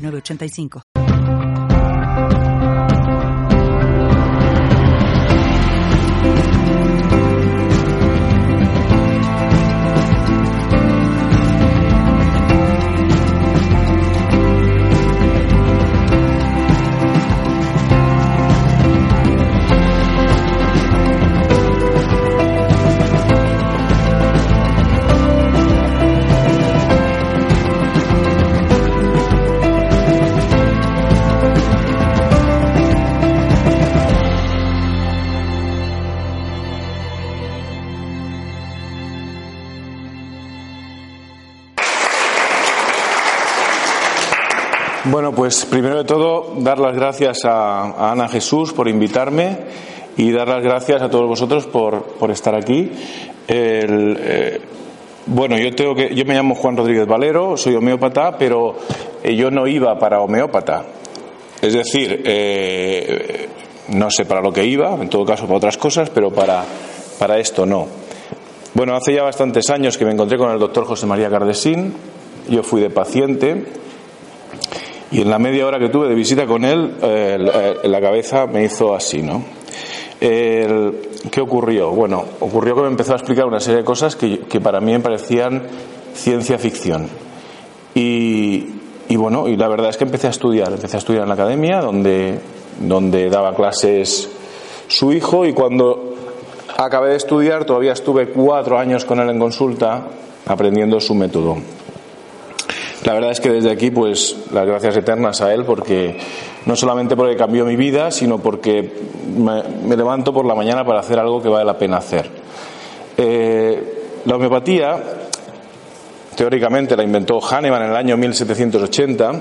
906985. Bueno, pues primero de todo, dar las gracias a, Ana Jesús por invitarme y dar las gracias a todos vosotros por, por estar aquí. Eh, bueno, yo tengo que, yo me llamo Juan Rodríguez Valero, soy homeópata, pero eh, yo no iba para homeópata. Es decir, eh, no sé para lo que iba, en todo caso para otras cosas, pero para, para esto no. Bueno, hace ya bastantes años que me encontré con el doctor José María Cardesín, yo fui de paciente y en la media hora que tuve de visita con él, la cabeza me hizo así, ¿no? El, ¿Qué ocurrió? Bueno, ocurrió que me empezó a explicar una serie de cosas que, que para mí me parecían ciencia ficción. Y, y, bueno, y la verdad es que empecé a estudiar. Empecé a estudiar en la academia, donde, donde daba clases su hijo, y cuando acabé de estudiar, todavía estuve cuatro años con él en consulta, aprendiendo su método. La verdad es que desde aquí, pues, las gracias eternas a él, porque no solamente porque cambió mi vida, sino porque me, levanto por la mañana para hacer algo que vale la pena hacer. Eh, la homeopatía, teóricamente, la inventó Hahnemann en el año 1780.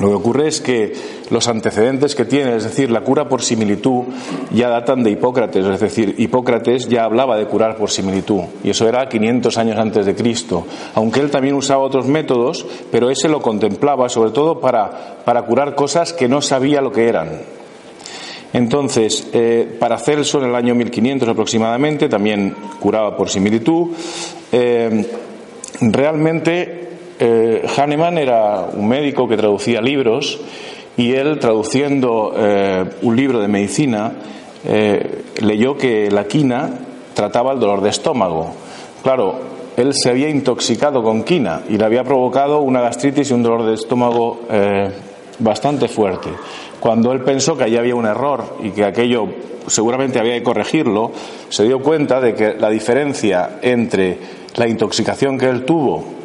Lo que ocurre es que los antecedentes que tiene, es decir, la cura por similitud, ya datan de Hipócrates, es decir, Hipócrates ya hablaba de curar por similitud, y eso era 500 años antes de Cristo, aunque él también usaba otros métodos, pero ese lo contemplaba sobre todo para, para curar cosas que no sabía lo que eran. Entonces, eh, Paracelso en el año 1500 aproximadamente también curaba por similitud. Eh, realmente eh, Hahnemann era un médico que traducía libros y él traduciendo eh, un libro de medicina eh, leyó que la quina trataba el dolor de estómago. Claro, él se había intoxicado con quina y le había provocado una gastritis y un dolor de estómago bastante fuerte. Cuando él pensó que allí había un error y que aquello seguramente había que corregirlo, se dio cuenta de que la diferencia entre la intoxicación que él tuvo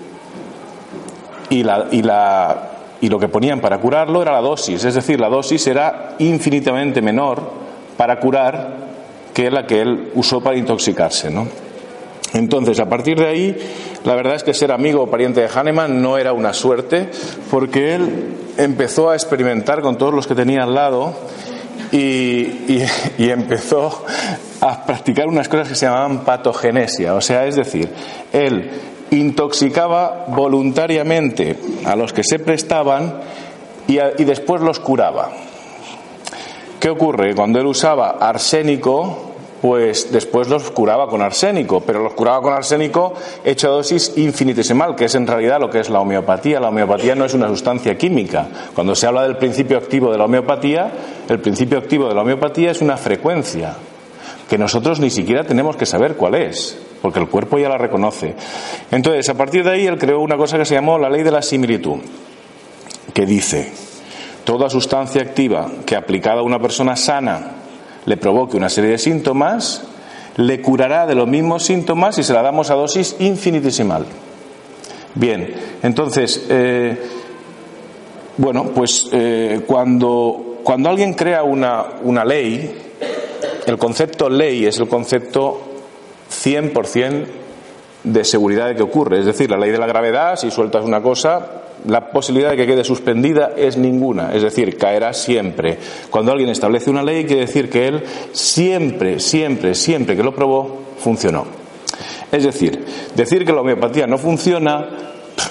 y la, y la y lo que ponían para curarlo era la dosis, es decir, la dosis era infinitamente menor para curar que la que él usó para intoxicarse, ¿no? Entonces, a partir de ahí, la verdad es que ser amigo o pariente de Hahnemann no era una suerte, porque él empezó a experimentar con todos los que tenía al lado y, y, y empezó a practicar unas cosas que se llamaban patogenesia, o sea, es decir, él intoxicaba voluntariamente a los que se prestaban y, después los curaba. ¿Qué ocurre? Cuando él usaba arsénico, pues después los curaba con arsénico, pero los curaba con arsénico hecho a dosis infinitesimal, que es en realidad lo que es la homeopatía. La homeopatía no es una sustancia química. Cuando se habla del principio activo de la homeopatía, el principio activo de la homeopatía es una frecuencia que nosotros ni siquiera tenemos que saber cuál es, porque el cuerpo ya la reconoce. Entonces, a partir de ahí, él creó una cosa que se llamó la ley de la similitud, que dice, toda sustancia activa que aplicada a una persona sana le provoque una serie de síntomas, le curará de los mismos síntomas si se la damos a dosis infinitesimal. Bien, entonces, eh, bueno, pues eh, cuando, cuando alguien crea una, una ley, el concepto ley es el concepto 100% de seguridad de que ocurre. Es decir, la ley de la gravedad, si sueltas una cosa, la posibilidad de que quede suspendida es ninguna. Es decir, caerá siempre. Cuando alguien establece una ley, quiere decir que él siempre, siempre, siempre que lo probó, funcionó. Es decir, decir que la homeopatía no funciona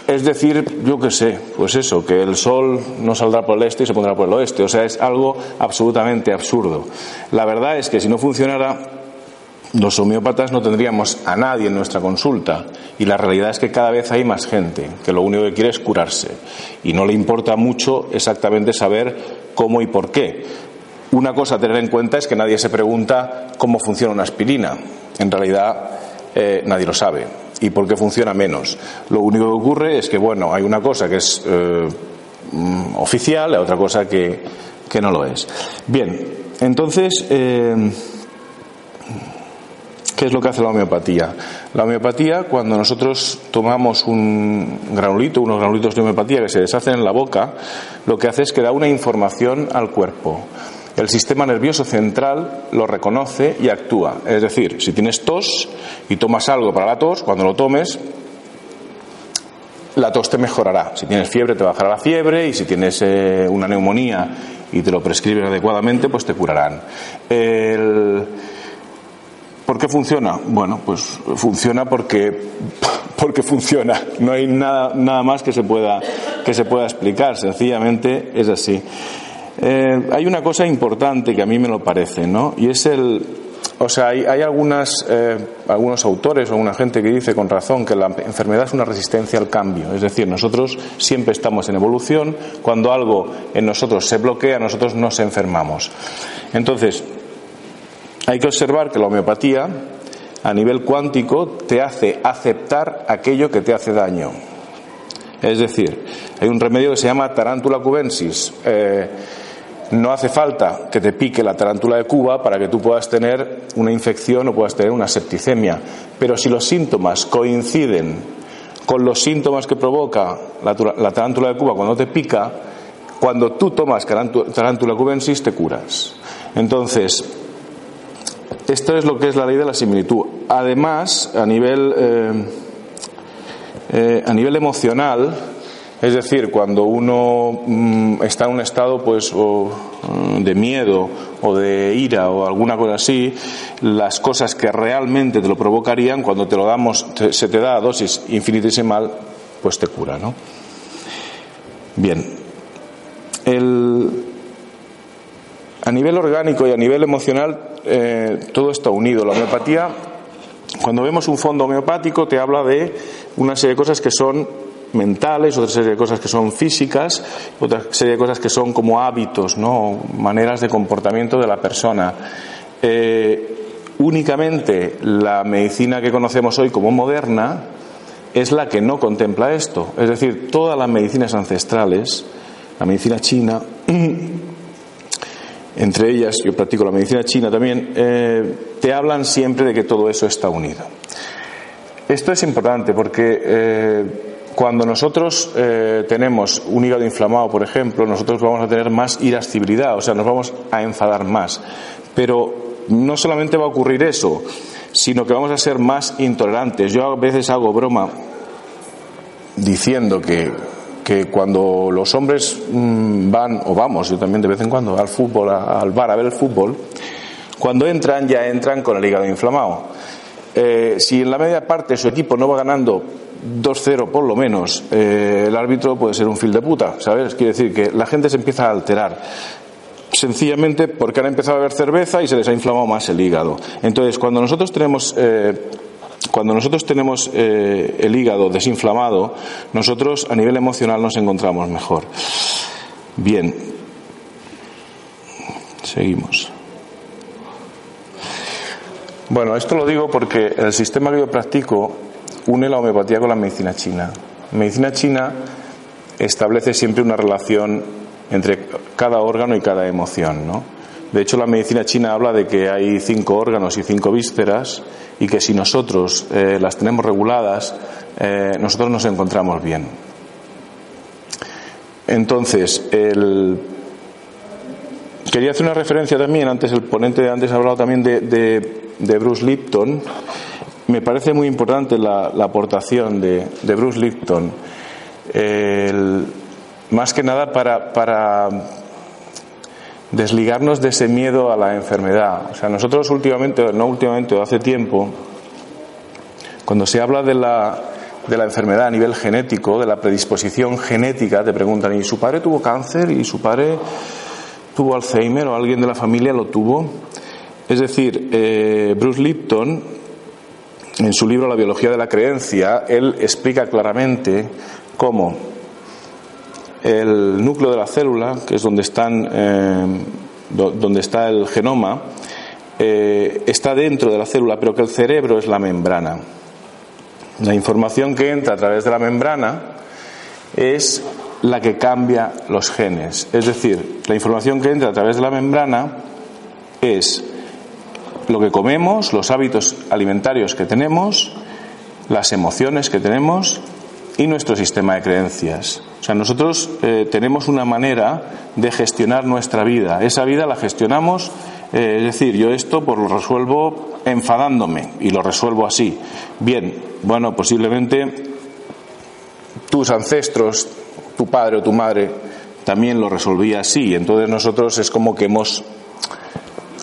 es decir, yo qué sé, pues eso, que el sol no saldrá por el este y se pondrá por el oeste. O sea, es algo absolutamente absurdo. La verdad es que si no funcionara, los homeópatas no tendríamos a nadie en nuestra consulta y la realidad es que cada vez hay más gente que lo único que quiere es curarse y no le importa mucho exactamente saber cómo y por qué. Una cosa a tener en cuenta es que nadie se pregunta cómo funciona una aspirina. En realidad eh, nadie lo sabe y por qué funciona menos. Lo único que ocurre es que, bueno, hay una cosa que es eh, mm, oficial y otra cosa que, que, no lo es. Bien, entonces, eh, ¿qué es lo que hace la homeopatía? La homeopatía, cuando nosotros tomamos un granulito, unos granulitos de homeopatía que se deshacen en la boca, lo que hace es que da una información al cuerpo. El sistema nervioso central lo reconoce y actúa. Es decir, si tienes tos y tomas algo para la tos, cuando lo tomes, la tos te mejorará. Si tienes fiebre, te bajará la fiebre y si tienes eh, una neumonía y te lo prescriben adecuadamente, pues te curarán. ¿Por qué funciona? Bueno, pues funciona porque, porque funciona. No hay nada, nada más que se, pueda, que se pueda explicar. Sencillamente es así. Eh, hay una cosa importante que a mí me lo parece, ¿no? Y es el. O sea, hay, algunas, eh, algunos autores o alguna gente que dice con razón que la enfermedad es una resistencia al cambio. Es decir, nosotros siempre estamos en evolución. Cuando algo en nosotros se bloquea, nosotros nos enfermamos. Entonces, hay que observar que la homeopatía, a nivel cuántico, te hace aceptar aquello que te hace daño. Es decir, hay un remedio que se llama tarántula cubensis. Eh, no hace falta que te pique la tarántula de Cuba para que tú puedas tener una infección o puedas tener una septicemia. Pero si los síntomas coinciden con los síntomas que provoca la, tarántula de Cuba cuando te pica, cuando tú tomas tarántula cubensis te curas. Entonces, esto es lo que es la ley de la similitud. Además, a nivel, eh, eh, a nivel emocional, es decir, cuando uno mm, está en un estado pues mm, de miedo o de ira o alguna cosa así, las cosas que realmente te lo provocarían, cuando te lo damos, se te da dosis infinitesimal, pues te cura, ¿no? Bien. a nivel orgánico y a nivel emocional, eh, todo está unido. La homeopatía, cuando vemos un fondo homeopático, te habla de una serie de cosas que son mentales, otra serie de cosas que son físicas, otra serie de cosas que son como hábitos, ¿no? maneras de comportamiento de la persona. Eh, únicamente la medicina que conocemos hoy como moderna es la que no contempla esto. Es decir, todas las medicinas ancestrales, la medicina china, entre ellas yo practico la medicina china también, eh, te hablan siempre de que todo eso está unido. Esto es importante porque eh, cuando nosotros eh, tenemos un hígado inflamado, por ejemplo, nosotros vamos a tener más irascibilidad, o sea, nos vamos a enfadar más. Pero no solamente va a ocurrir eso, sino que vamos a ser más intolerantes. Yo a veces hago broma diciendo que, que cuando los hombres mm, van, o vamos, yo también de vez en cuando, al fútbol, al bar a ver el fútbol, cuando entran ya entran con el hígado inflamado. Eh, si en la media parte su equipo no va ganando 2-0 por lo menos, eh, el árbitro puede ser un fil de puta, ¿sabes? Quiere decir que la gente se empieza a alterar. Sencillamente porque han empezado a beber cerveza y se les ha inflamado más el hígado. Entonces, cuando nosotros tenemos eh, cuando nosotros tenemos eh, el hígado desinflamado, nosotros a nivel emocional nos encontramos mejor. Bien, seguimos. Bueno, esto lo digo porque el sistema que une la homeopatía con la medicina china. La medicina china establece siempre una relación entre cada órgano y cada emoción, ¿no? De hecho, la medicina china habla de que hay cinco órganos y cinco vísceras y que si nosotros eh, las tenemos reguladas, eh, nosotros nos encontramos bien. Entonces, el... quería hacer una referencia también, antes el ponente antes ha hablado también de, de Bruce Lipton, me parece muy importante la, aportación de, Bruce Lipton, más que nada para, para desligarnos de ese miedo a la enfermedad. O sea, nosotros últimamente, no últimamente, hace tiempo, cuando se habla de la, de la enfermedad a nivel genético, de la predisposición genética, te preguntan, ¿y su padre tuvo cáncer? ¿Y su padre tuvo Alzheimer? ¿O alguien de la familia lo tuvo? Es decir, eh, Bruce Lipton, en su libro La biología de la creencia, él explica claramente cómo el núcleo de la célula, que es donde, están, eh, está el genoma, eh, está dentro de la célula, pero que el cerebro es la membrana. La información que entra a través de la membrana es la que cambia los genes. Es decir, la información que entra a través de la membrana es lo que comemos, los hábitos alimentarios que tenemos, las emociones que tenemos y nuestro sistema de creencias. O sea, nosotros eh, tenemos una manera de gestionar nuestra vida. Esa vida la gestionamos, eh, es decir, yo esto pues lo resuelvo enfadándome y lo resuelvo así. Bien, bueno, posiblemente tus ancestros, tu padre o tu madre también lo resolvía así. Entonces nosotros es como que hemos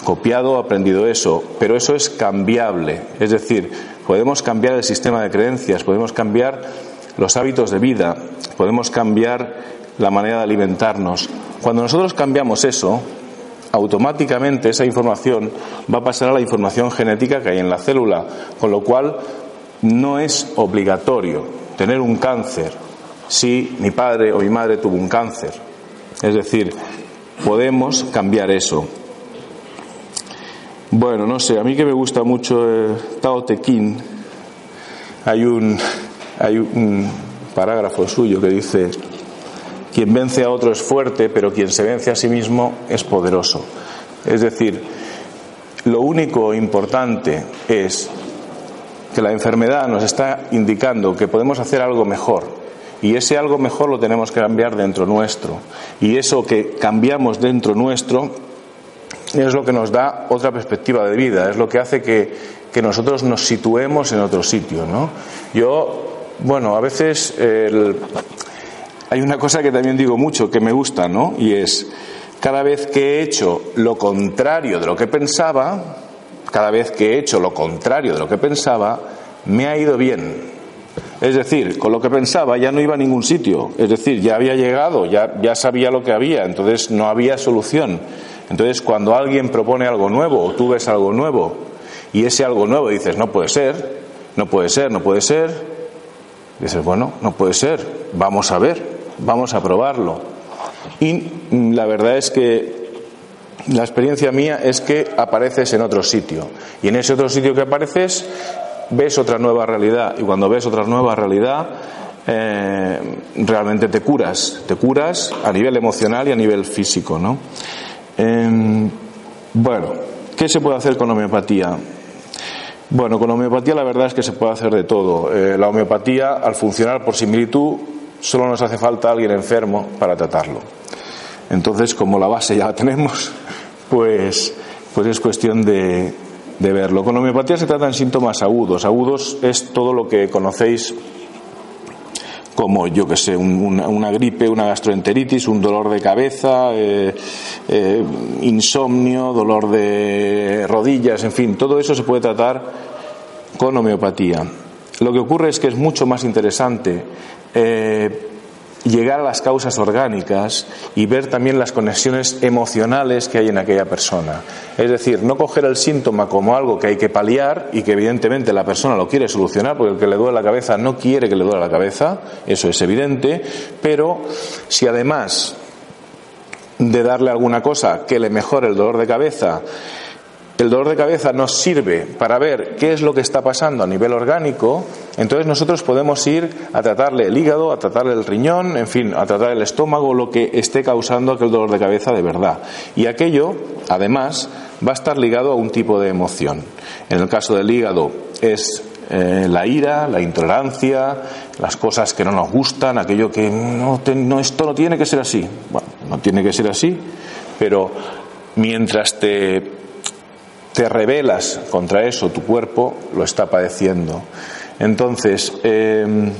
copiado, aprendido eso, pero eso es cambiable. Es decir, podemos cambiar el sistema de creencias, podemos cambiar los hábitos de vida, podemos cambiar la manera de alimentarnos. Cuando nosotros cambiamos eso, automáticamente esa información va a pasar a la información genética que hay en la célula, con lo cual no es obligatorio tener un cáncer si mi padre o mi madre tuvo un cáncer. Es decir, podemos cambiar eso. Bueno, no sé, a mí que me gusta mucho eh, Tao Te Ching, hay un hay un parágrafo suyo que dice, quien vence a otro es fuerte, pero quien se vence a sí mismo es poderoso. Es decir, lo único importante es que la enfermedad nos está indicando que podemos hacer algo mejor. Y ese algo mejor lo tenemos que cambiar dentro nuestro. Y eso que cambiamos dentro nuestro es lo que nos da otra perspectiva de vida, es lo que hace que, que nosotros nos situemos en otro sitio. ¿no? Yo bueno, a veces hay una cosa que también digo mucho, que me gusta, ¿no? Y es, cada vez que he hecho lo contrario de lo que pensaba, cada vez que he hecho lo contrario de lo que pensaba, me ha ido bien. Es decir, con lo que pensaba ya no iba a ningún sitio. Es decir, ya había llegado, ya, ya sabía lo que había, entonces no había solución. Entonces, cuando alguien propone algo nuevo o tú ves algo nuevo y ese algo nuevo dices, no puede ser, no puede ser, no puede ser, Dices, bueno, no puede ser, vamos a ver, vamos a probarlo. Y la verdad es que la experiencia mía es que apareces en otro sitio. Y en ese otro sitio que apareces, ves otra nueva realidad. Y cuando ves otra nueva realidad, eh, realmente te curas. Te curas a nivel emocional y a nivel físico, ¿no? Em, bueno, ¿qué se puede hacer con homeopatía? Bueno, con homeopatía la verdad es que se puede hacer de todo. Eh, la homeopatía, al funcionar por similitud, solo nos hace falta alguien enfermo para tratarlo. Entonces, como la base ya la tenemos, pues, pues es cuestión de, de verlo. Con homeopatía se tratan síntomas agudos. Agudos es todo lo que conocéis como yo que sé, una, gripe, una gastroenteritis, un dolor de cabeza, eh, eh, insomnio, dolor de rodillas, en fin, todo eso se puede tratar con homeopatía. Lo que ocurre es que es mucho más interesante eh, llegar a las causas orgánicas y ver también las conexiones emocionales que hay en aquella persona. Es decir, no coger el síntoma como algo que hay que paliar y que evidentemente la persona lo quiere solucionar, porque el que le duele la cabeza no quiere que le duele la cabeza, eso es evidente, pero si además de darle alguna cosa que le mejore el dolor de cabeza, el dolor de cabeza nos sirve para ver qué es lo que está pasando a nivel orgánico, entonces nosotros podemos ir a tratarle el hígado, a tratarle el riñón, en fin, a tratar el estómago, lo que esté causando aquel dolor de cabeza de verdad. Y aquello, además, va a estar ligado a un tipo de emoción. En el caso del hígado es eh, la ira, la intolerancia, las cosas que no nos gustan, aquello que no, no, esto no tiene que ser así. Bueno, no tiene que ser así, pero mientras te te rebelas contra eso, tu cuerpo lo está padeciendo. Entonces, em,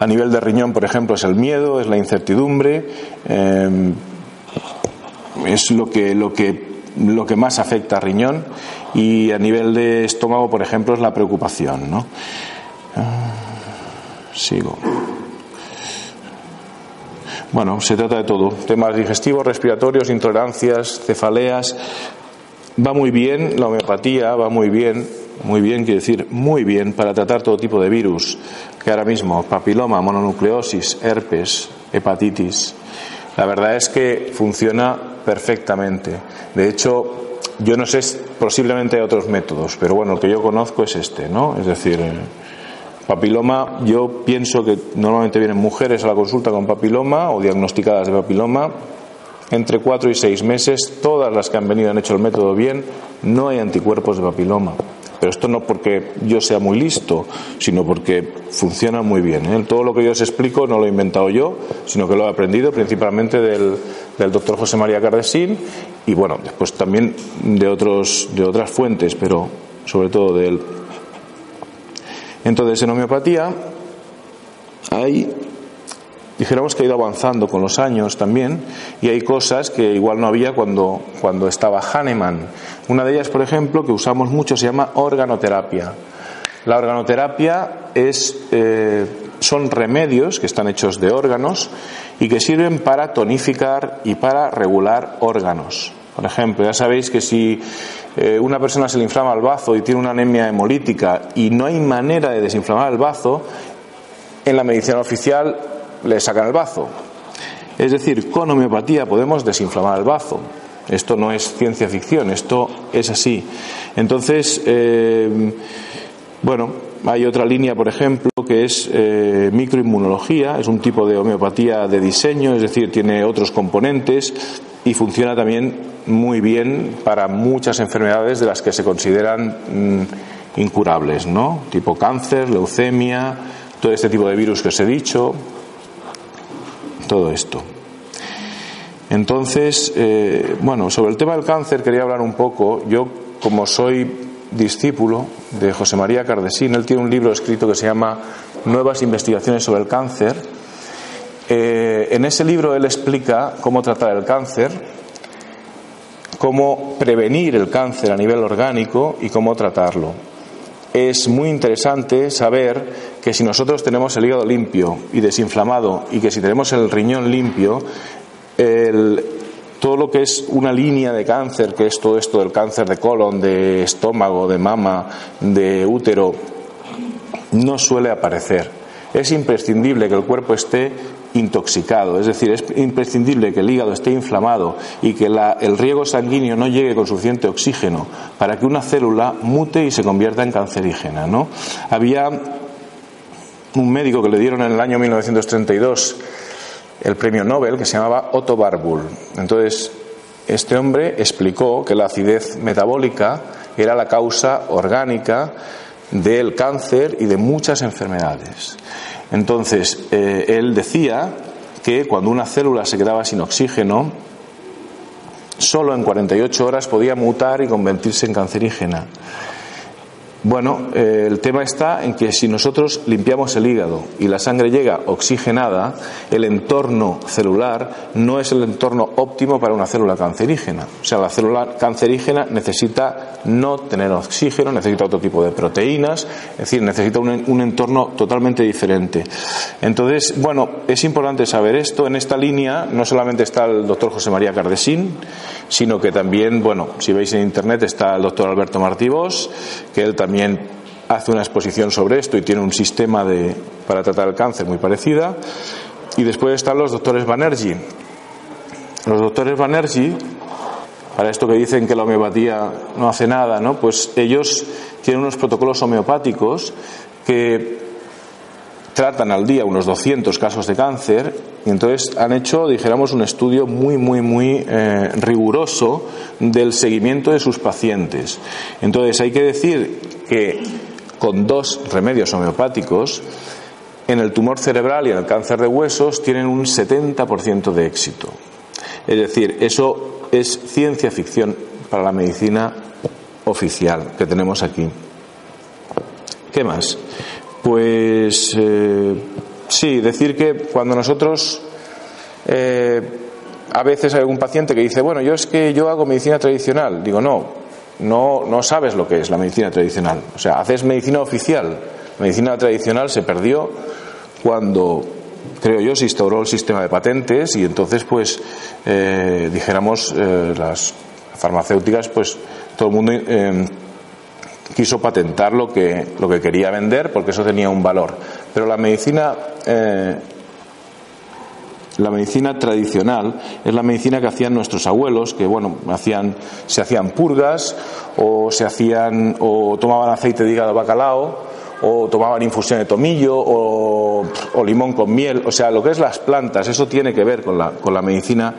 a nivel de riñón, por ejemplo, es el miedo, es la incertidumbre, em, es lo que, lo, que, lo que más afecta a riñón y a nivel de estómago, por ejemplo, es la preocupación. ¿no? Ah, sigo. Bueno, se trata de todo. Temas digestivos, respiratorios, intolerancias, cefaleas. Va muy bien, la homeopatía va muy bien, muy bien, quiere decir muy bien, para tratar todo tipo de virus, que ahora mismo, papiloma, mononucleosis, herpes, hepatitis. La verdad es que funciona perfectamente. De hecho, yo no sé, posiblemente hay otros métodos, pero bueno, el que yo conozco es este, ¿no? Es decir, eh, papiloma, yo pienso que normalmente vienen mujeres a la consulta con papiloma o diagnosticadas de papiloma. Entre cuatro y seis meses, todas las que han venido han hecho el método bien, no hay anticuerpos de papiloma. Pero esto no porque yo sea muy listo, sino porque funciona muy bien. ¿eh? Todo lo que yo os explico no lo he inventado yo, sino que lo he aprendido principalmente del, del doctor José María Cardesín y bueno, después también de, otros, de otras fuentes, pero sobre todo de él. Entonces, en homeopatía hay, dijéramos que ha ido avanzando con los años también, y hay cosas que igual no había cuando, cuando estaba Hahnemann. Una de ellas, por ejemplo, que usamos mucho, se llama organoterapia. La organoterapia es, eh, son remedios que están hechos de órganos y que sirven para tonificar y para regular órganos. Por ejemplo, ya sabéis que si eh, una persona se le inflama el bazo y tiene una anemia hemolítica y no hay manera de desinflamar el bazo, en la medicina oficial le sacan el bazo. Es decir, con homeopatía podemos desinflamar el bazo. Esto no es ciencia ficción, esto es así. Entonces, eh, bueno, hay otra línea, por ejemplo, que es eh, microinmunología, es un tipo de homeopatía de diseño, es decir, tiene otros componentes y funciona también muy bien para muchas enfermedades de las que se consideran mm, incurables, ¿no? Tipo cáncer, leucemia, todo este tipo de virus que os he dicho, todo esto. Entonces, eh, bueno, sobre el tema del cáncer quería hablar un poco. Yo, como soy discípulo de José María Cardesín, él tiene un libro escrito que se llama Nuevas investigaciones sobre el cáncer. Eh, en ese libro él explica cómo tratar el cáncer cómo prevenir el cáncer a nivel orgánico y cómo tratarlo. Es muy interesante saber que si nosotros tenemos el hígado limpio y desinflamado y que si tenemos el riñón limpio, todo lo que es una línea de cáncer, que es todo esto del cáncer de colon, de estómago, de mama, de útero, no suele aparecer. Es imprescindible que el cuerpo esté intoxicado. Es decir, es imprescindible que el hígado esté inflamado y que el riego sanguíneo no llegue con suficiente oxígeno para que una célula mute y se convierta en cancerígena. ¿no? Había un médico que le dieron en el año 1932 el premio Nobel que se llamaba Otto Warburg. Entonces, este hombre explicó que la acidez metabólica era la causa orgánica del cáncer y de muchas enfermedades. Entonces, eh, él decía que cuando una célula se quedaba sin oxígeno, solo en 48 horas podía mutar y convertirse en cancerígena. Bueno, eh, el tema está en que si nosotros limpiamos el hígado y la sangre llega oxigenada, el entorno celular no es el entorno óptimo para una célula cancerígena. O sea, la célula cancerígena necesita no tener oxígeno, necesita otro tipo de proteínas, es decir, necesita un, un entorno totalmente diferente. Entonces, bueno, es importante saber esto. En esta línea no solamente está el doctor José María Cardesín, sino que también, bueno, si veis en internet está el doctor Alberto Martívos, que él también hace una exposición sobre esto y tiene un sistema de, para tratar el cáncer muy parecida. Y después están los doctores Banerjee. Los doctores Banerjee, para esto que dicen que la homeopatía no hace nada, ¿no? Pues ellos tienen unos protocolos homeopáticos que tratan al día unos 200 casos de cáncer y entonces han hecho, dijéramos, un estudio muy, muy, muy eh, riguroso del seguimiento de sus pacientes. Entonces hay que decir que con dos remedios homeopáticos, en el tumor cerebral y en el cáncer de huesos tienen un 70% de éxito. Es decir, eso es ciencia ficción para la medicina oficial que tenemos aquí. ¿Qué más? Pues eh, sí, decir que cuando nosotros eh, a veces hay algún paciente que dice, bueno, yo es que yo hago medicina tradicional. Digo, no, no, no sabes lo que es la medicina tradicional. O sea, haces medicina oficial. La medicina tradicional se perdió cuando, creo yo, se instauró el sistema de patentes y entonces, pues, eh, dijéramos, eh, las farmacéuticas, pues, todo el mundo eh, quiso patentar lo que, lo que quería vender porque eso tenía un valor. Pero la medicina la medicina tradicional es la medicina que hacían nuestros abuelos, que bueno, hacían, se hacían purgas o se hacían o tomaban aceite de hígado bacalao o tomaban infusión de tomillo o, limón con miel, o sea, lo que es las plantas, eso tiene que ver con la, con la medicina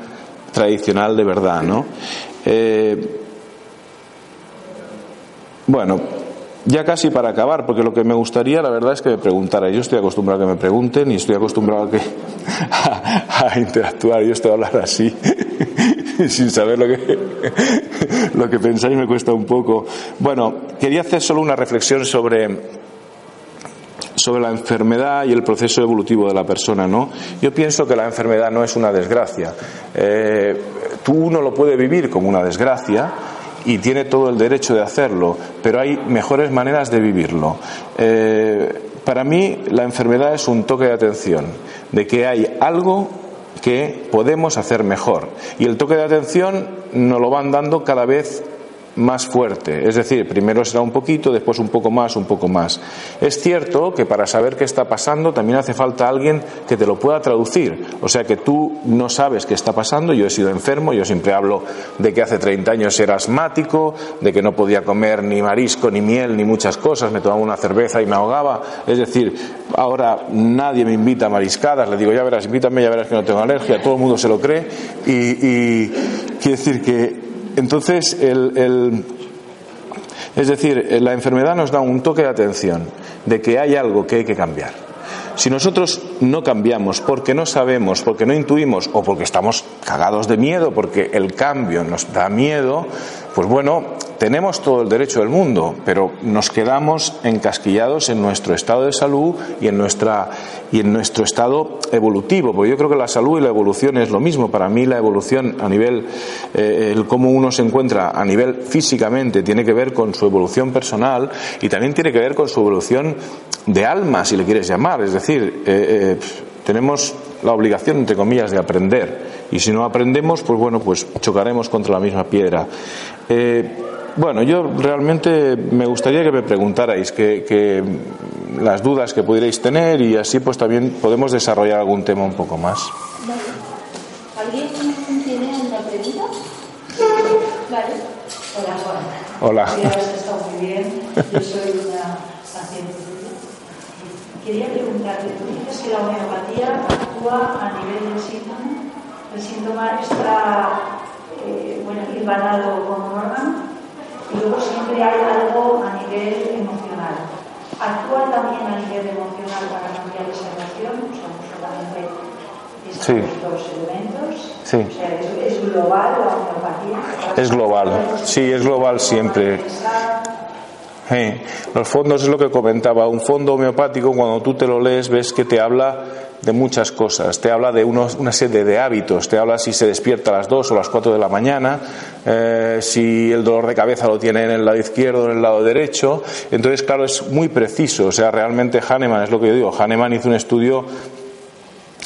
tradicional de verdad, ¿no? Eh, bueno, ya casi para acabar, porque lo que me gustaría, la verdad, es que me preguntara. Yo estoy acostumbrado a que me pregunten y estoy acostumbrado a, que, a, interactuar. Yo estoy a hablar así, sin saber lo que, lo que pensáis me cuesta un poco. Bueno, quería hacer solo una reflexión sobre, sobre la enfermedad y el proceso evolutivo de la persona, ¿no? Yo pienso que la enfermedad no es una desgracia. Eh, tú uno lo puede vivir como una desgracia y tiene todo el derecho de hacerlo, pero hay mejores maneras de vivirlo. Eh, para mí la enfermedad es un toque de atención, de que hay algo que podemos hacer mejor. Y el toque de atención nos lo van dando cada vez más fuerte. Es decir, primero será un poquito, después un poco más, un poco más. Es cierto que para saber qué está pasando también hace falta alguien que te lo pueda traducir. O sea que tú no sabes qué está pasando. Yo he sido enfermo, yo siempre hablo de que hace 30 años era asmático, de que no podía comer ni marisco, ni miel, ni muchas cosas, me tomaba una cerveza y me ahogaba. Es decir, ahora nadie me invita a mariscadas, le digo, ya verás, invítame, ya verás que no tengo alergia, todo el mundo se lo cree. Y, y quiere decir que entonces, el, es decir, la enfermedad nos da un toque de atención de que hay algo que hay que cambiar. Si nosotros no cambiamos porque no sabemos, porque no intuimos o porque estamos cagados de miedo, porque el cambio nos da miedo, pues bueno, tenemos todo el derecho del mundo, pero nos quedamos encasquillados en nuestro estado de salud y en, nuestra, y en nuestro estado evolutivo, porque yo creo que la salud y la evolución es lo mismo. Para mí la evolución a nivel, eh, el cómo uno se encuentra a nivel físicamente tiene que ver con su evolución personal y también tiene que ver con su evolución de alma, si le quieres llamar. Es decir, eh, eh, tenemos la obligación, entre comillas, de aprender. Y si no aprendemos, pues bueno, pues chocaremos contra la misma piedra. Bueno, yo realmente me gustaría que me preguntarais que, las dudas que pudierais tener y así pues también podemos desarrollar algún tema un poco más. ¿Alguien tiene una pregunta? Vale. Hola, Juan. Hola. estado muy bien. Yo soy una paciente Quería preguntarte, tú dices que la homeopatía actúa a nivel del síntoma. El síntoma está eh, bueno, con un órgano y luego siempre hay algo a nivel emocional. ¿Actúa también a nivel emocional para cambiar esa relación? O sea, no solamente estos dos elementos. Sí. O sea, ¿es, global la homeopatía? Es global, sí, es global siempre. Los fondos es lo que comentaba. Un fondo homeopático, cuando tú te lo lees, ves que te habla de muchas cosas. Te habla de una serie de hábitos, te habla si se despierta a las 2 o las 4 de la mañana, eh, si el dolor de cabeza lo tiene en el lado izquierdo o en el lado derecho. Entonces, claro, es muy preciso. O sea, realmente Hahnemann, es lo que yo digo, Hahnemann hizo un estudio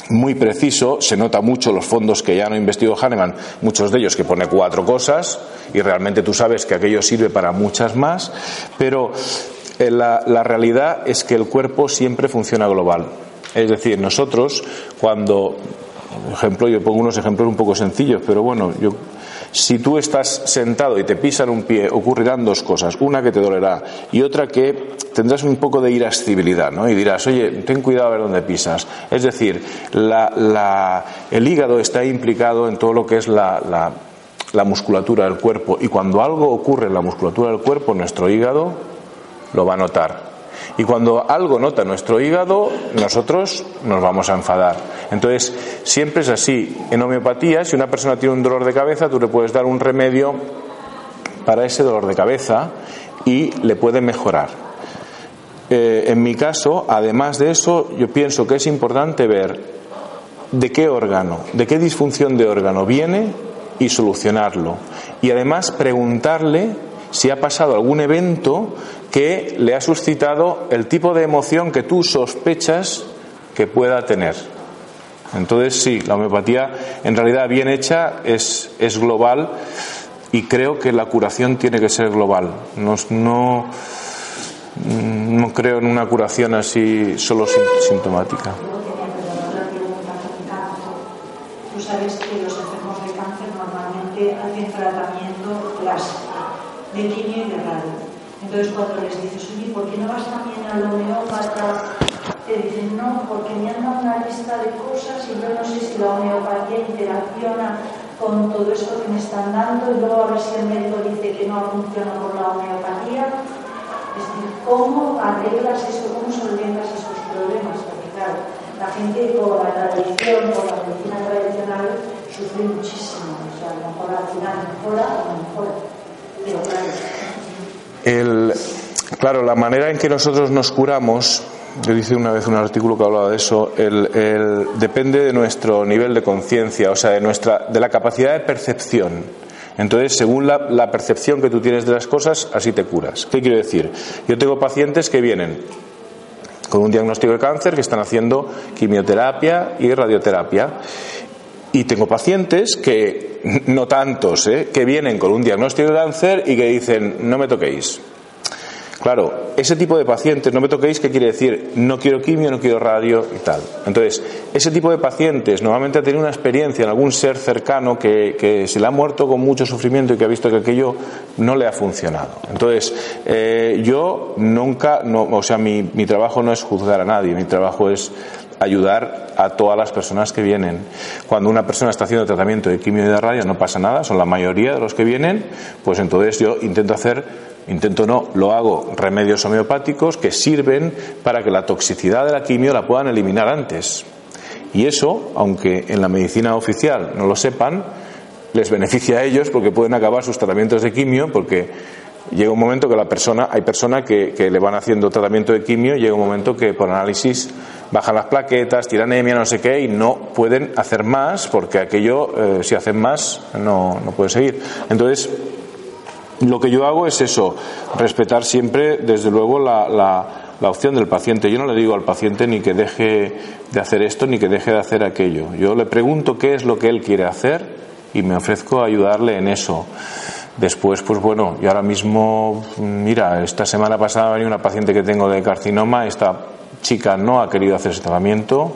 muy preciso, se nota mucho los fondos que ya no investigó Hahnemann, muchos de ellos que pone cuatro cosas y realmente tú sabes que aquello sirve para muchas más, pero eh, la realidad es que el cuerpo siempre funciona global. Es decir, nosotros cuando, por ejemplo, yo pongo unos ejemplos un poco sencillos, pero bueno, yo, si tú estás sentado y te pisan un pie, ocurrirán dos cosas. Una que te dolerá y otra que tendrás un poco de irascibilidad, ¿no? Y dirás, oye, ten cuidado a ver dónde pisas. Es decir, el hígado está implicado en todo lo que es la, la musculatura del cuerpo y cuando algo ocurre en la musculatura del cuerpo, nuestro hígado lo va a notar. Y cuando algo nota nuestro hígado, nosotros nos vamos a enfadar. Entonces, siempre es así. En homeopatía, si una persona tiene un dolor de cabeza, tú le puedes dar un remedio para ese dolor de cabeza y le puede mejorar. Eh, en mi caso, además de eso, yo pienso que es importante ver de qué órgano, de qué disfunción de órgano viene y solucionarlo. Y además preguntarle si ha pasado algún evento que le ha suscitado el tipo de emoción que tú sospechas que pueda tener. Entonces sí, la homeopatía en realidad bien hecha es, es global y creo que la curación tiene que ser global. No, no, no creo en una curación así solo sintomática. Tú sabes que los enfermos de cáncer normalmente hacen tratamiento clásico de quimio y de radio. Entonces cuando les dices, oye, ¿por qué no vas también al homeópata? Te dicen, no, porque me han dado una lista de cosas y yo no sé si la homeopatía interacciona con todo esto que me están dando y luego a ver si el médico dice que no funciona por la homeopatía. Es decir, ¿cómo arreglas esto? ¿Cómo solventas estos problemas? Porque claro, la gente con la tradición, con la medicina tradicional, sufre muchísimo. O sea, a lo mejor al final mejora o no mejora. El, claro, la manera en que nosotros nos curamos yo hice una vez un artículo que hablaba de eso, el, el, depende de nuestro nivel de conciencia, o sea, de, nuestra, de la capacidad de percepción. Entonces, según la, la, percepción que tú tienes de las cosas, así te curas. ¿Qué quiero decir? Yo tengo pacientes que vienen con un diagnóstico de cáncer, que están haciendo quimioterapia y radioterapia. Y tengo pacientes que, no tantos, ¿eh? que vienen con un diagnóstico de cáncer y que dicen, no me toquéis Claro, ese tipo de pacientes, no me toquéis, ¿qué quiere decir? No quiero quimio, no quiero radio y tal. Entonces, ese tipo de pacientes normalmente ha tenido una experiencia en algún ser cercano que, que se le ha muerto con mucho sufrimiento y que ha visto que aquello no le ha funcionado. Entonces, eh, yo nunca, no, o sea, mi, mi trabajo no es juzgar a nadie, mi trabajo es ayudar a todas las personas que vienen. Cuando una persona está haciendo tratamiento de quimio y de radio no pasa nada, son la mayoría de los que vienen, pues entonces yo intento hacer Intento no, lo hago remedios homeopáticos que sirven para que la toxicidad de la quimio la puedan eliminar antes. Y eso, aunque en la medicina oficial no lo sepan, les beneficia a ellos porque pueden acabar sus tratamientos de quimio porque llega un momento que la persona, hay personas que, le van haciendo tratamiento de quimio, llega un momento que por análisis bajan las plaquetas, tiranemia, no sé qué, y no pueden hacer más porque aquello, eh, si hacen más, no, no puede seguir. Entonces, lo que yo hago es eso, respetar siempre, desde luego, la, la, la, opción del paciente. Yo no le digo al paciente ni que deje de hacer esto ni que deje de hacer aquello. Yo le pregunto qué es lo que él quiere hacer y me ofrezco a ayudarle en eso. Después, pues bueno, y ahora mismo, mira, esta semana pasada venía una paciente que tengo de carcinoma, esta chica no ha querido hacer ese tratamiento,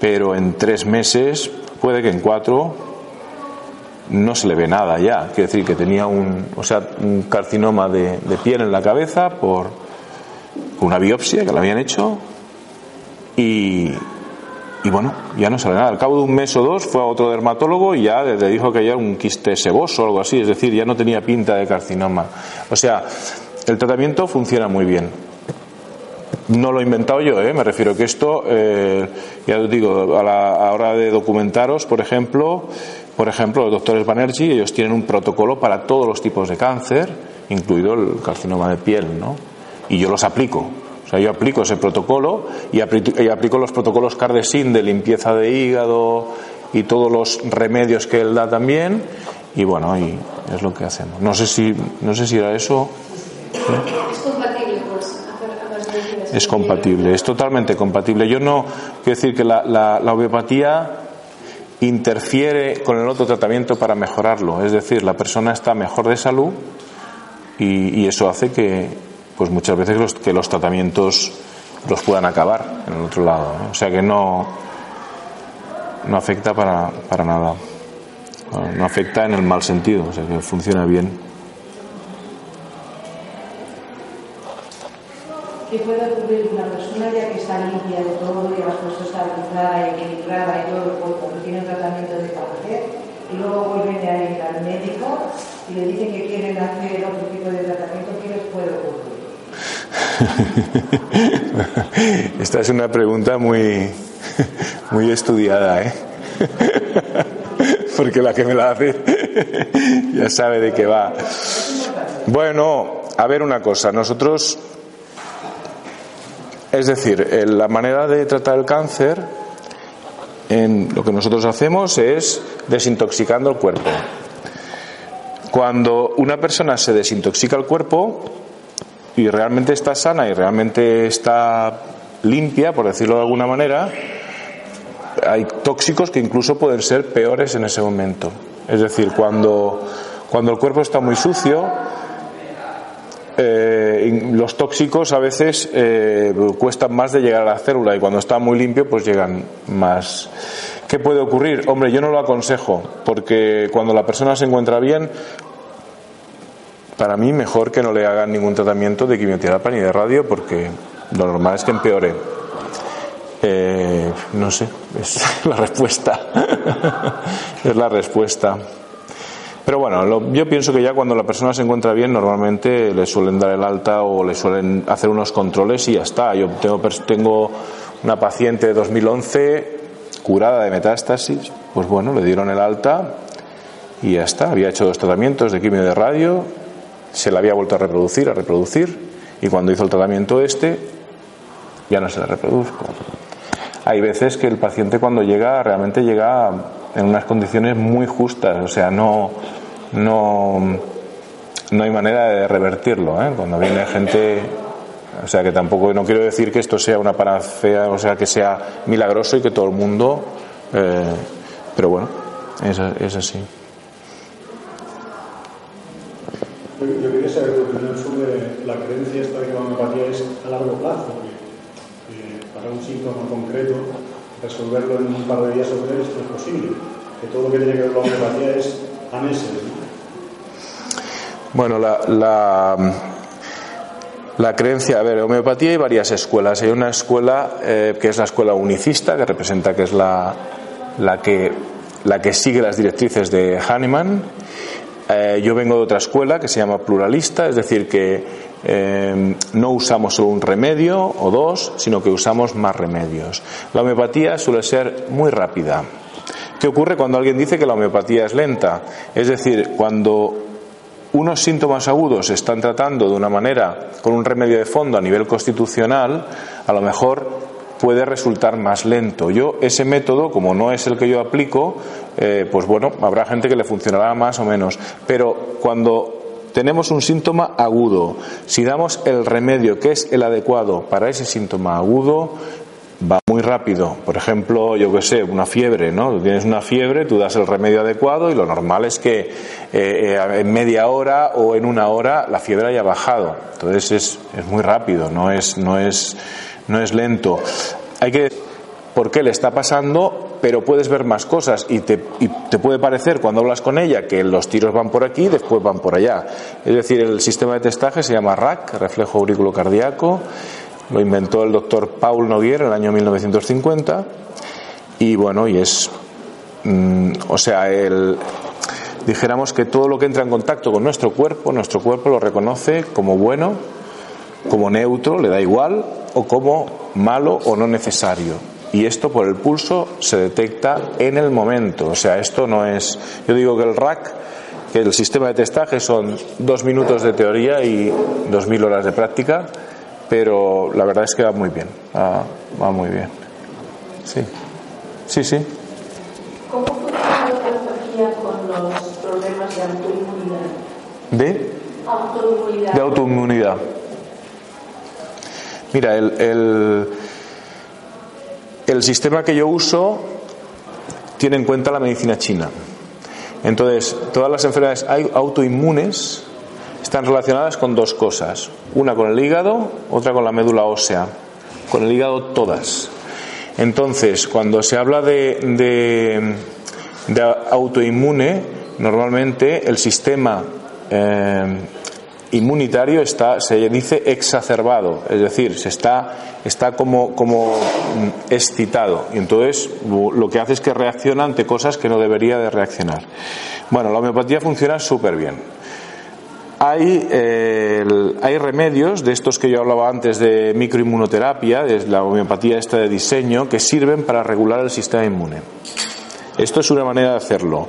pero en tres meses, puede que en cuatro, no se le ve nada ya. Quiere decir que tenía un, o sea, un carcinoma de, de piel en la cabeza por una biopsia que le habían hecho y, y bueno, ya no sale nada. Al cabo de un mes o dos fue a otro dermatólogo y ya le dijo que era un quiste seboso o algo así, es decir, ya no tenía pinta de carcinoma. O sea, el tratamiento funciona muy bien. No lo he inventado yo, ¿eh? me refiero que esto, eh, ya os digo, a la hora de documentaros, por ejemplo, por ejemplo, los doctores Banerjee, ellos tienen un protocolo para todos los tipos de cáncer, incluido el carcinoma de piel, ¿no? Y yo los aplico. O sea, yo aplico ese protocolo y aplico, y aplico los protocolos Cardesin de limpieza de hígado y todos los remedios que él da también. Y bueno, y es lo que hacemos. No sé si, no sé si era eso. Es compatible, pues. Es compatible, es totalmente compatible. Yo no quiero decir que la, la, la homeopatía interfiere con el otro tratamiento para mejorarlo. Es decir, la persona está mejor de salud y, y eso hace que, pues muchas veces los, que los tratamientos los puedan acabar en el otro lado. ¿no? O sea que no, no afecta para, para nada. No afecta en el mal sentido, o sea que funciona bien. ¿Qué puede ocurrir una persona ya que está limpia de todo y estabilizada y equilibrada y todo el cuerpo que tiene un tratamiento de cáncer y luego vuelven a ir al médico y le dicen que quieren hacer otro tipo de tratamiento, ¿qué les puede? Esta es una pregunta muy, muy estudiada, ¿eh? porque la que me la hace ya sabe de qué va. Bueno, a ver una cosa, nosotros, es decir, la manera de tratar el cáncer, en lo que nosotros hacemos es desintoxicando el cuerpo. Cuando una persona se desintoxica el cuerpo y realmente está sana y realmente está limpia, por decirlo de alguna manera, hay tóxicos que incluso pueden ser peores en ese momento. Es decir, cuando, cuando el cuerpo está muy sucio, eh, los tóxicos a veces eh, cuestan más de llegar a la célula y cuando está muy limpio pues llegan más. ¿Qué puede ocurrir? Hombre, yo no lo aconsejo porque cuando la persona se encuentra bien, para mí mejor que no le hagan ningún tratamiento de quimioterapia ni de radio porque lo normal es que empeore. Eh, no sé, es la respuesta. es la respuesta. Pero bueno, yo pienso que ya cuando la persona se encuentra bien, normalmente le suelen dar el alta o le suelen hacer unos controles y ya está. Yo tengo, tengo una paciente de 2011 curada de metástasis, pues bueno, le dieron el alta y ya está. Había hecho dos tratamientos de quimio de radio, se la había vuelto a reproducir, a reproducir, y cuando hizo el tratamiento este, ya no se la reproduzco. Hay veces que el paciente cuando llega realmente llega en unas condiciones muy justas, o sea, no, no, no hay manera de revertirlo. ¿eh? Cuando viene gente, o sea, que tampoco, no quiero decir que esto sea una panacea, o sea, que sea milagroso y que todo el mundo, eh, pero bueno, es, es así. Yo, quería saber tu opinión sobre la creencia esta de que la homeopatía es a largo plazo, que para un síntoma resolverlo en un par de días o tres no es posible, que todo lo que tiene que ver con la homeopatía es a meses. Bueno, la, la, la, creencia, a ver, homeopatía hay varias escuelas. Hay una escuela eh, que es la escuela unicista, que representa que es la, la, que, la que sigue las directrices de Hahnemann. Eh, yo vengo de otra escuela que se llama pluralista, es decir, que eh, no usamos solo un remedio o dos, sino que usamos más remedios. La homeopatía suele ser muy rápida. ¿Qué ocurre cuando alguien dice que la homeopatía es lenta? Es decir, cuando unos síntomas agudos se están tratando de una manera con un remedio de fondo a nivel constitucional, a lo mejor puede resultar más lento. Yo ese método, como no es el que yo aplico, eh, pues bueno, habrá gente que le funcionará más o menos. Pero cuando tenemos un síntoma agudo. Si damos el remedio que es el adecuado para ese síntoma agudo, va muy rápido. Por ejemplo, yo que sé, una fiebre, ¿no? Tú tienes una fiebre, tú das el remedio adecuado y lo normal es que eh, eh, en media hora o en una hora la fiebre haya bajado. Entonces es, es muy rápido, no es, no es, no es lento. Hay que por qué le está pasando, pero puedes ver más cosas y te, te, puede parecer cuando hablas con ella que los tiros van por aquí y después van por allá. Es decir, el sistema de testaje se llama RAC, reflejo aurículo cardíaco, lo inventó el doctor Paul Noguer en el año 1950 y bueno, y es, mm, o sea, el, dijéramos que todo lo que entra en contacto con nuestro cuerpo, nuestro cuerpo lo reconoce como bueno, como neutro, le da igual, o como malo o no necesario y esto por el pulso se detecta en el momento. O sea, esto no es. Yo digo que el RAC, que el sistema de testaje son dos minutos de teoría y dos mil horas de práctica, pero la verdad es que va muy bien. Va, muy bien. Sí. Sí, sí. ¿Cómo funciona la patología con los problemas de autoinmunidad? ¿De? Autoinmunidad. De autoinmunidad. Mira, el el sistema que yo uso tiene en cuenta la medicina china. Entonces, todas las enfermedades autoinmunes están relacionadas con dos cosas. Una con el hígado, otra con la médula ósea. Con el hígado todas. Entonces, cuando se habla de, de, autoinmune, normalmente el sistema eh, inmunitario está, se dice exacerbado, es decir, se está, está como, como excitado y entonces lo que hace es que reacciona ante cosas que no debería de reaccionar. Bueno, la homeopatía funciona súper bien. Hay, eh, hay remedios de estos que yo hablaba antes de microinmunoterapia, de la homeopatía esta de diseño, que sirven para regular el sistema inmune. Esto es una manera de hacerlo,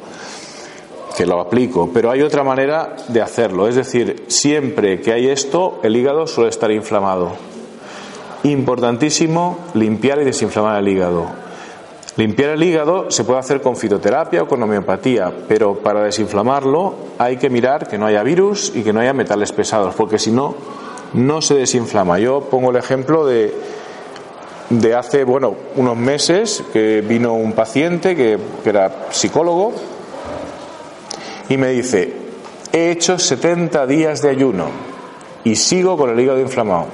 que lo aplico, pero hay otra manera de hacerlo. Es decir, siempre que hay esto, el hígado suele estar inflamado. Importantísimo limpiar y desinflamar el hígado. Limpiar el hígado se puede hacer con fitoterapia o con homeopatía, pero para desinflamarlo hay que mirar que no haya virus y que no haya metales pesados, porque si no, no se desinflama. Yo pongo el ejemplo de, de hace, bueno, unos meses que vino un paciente que, que era psicólogo y me dice, he hecho 70 días de ayuno y sigo con el hígado inflamado.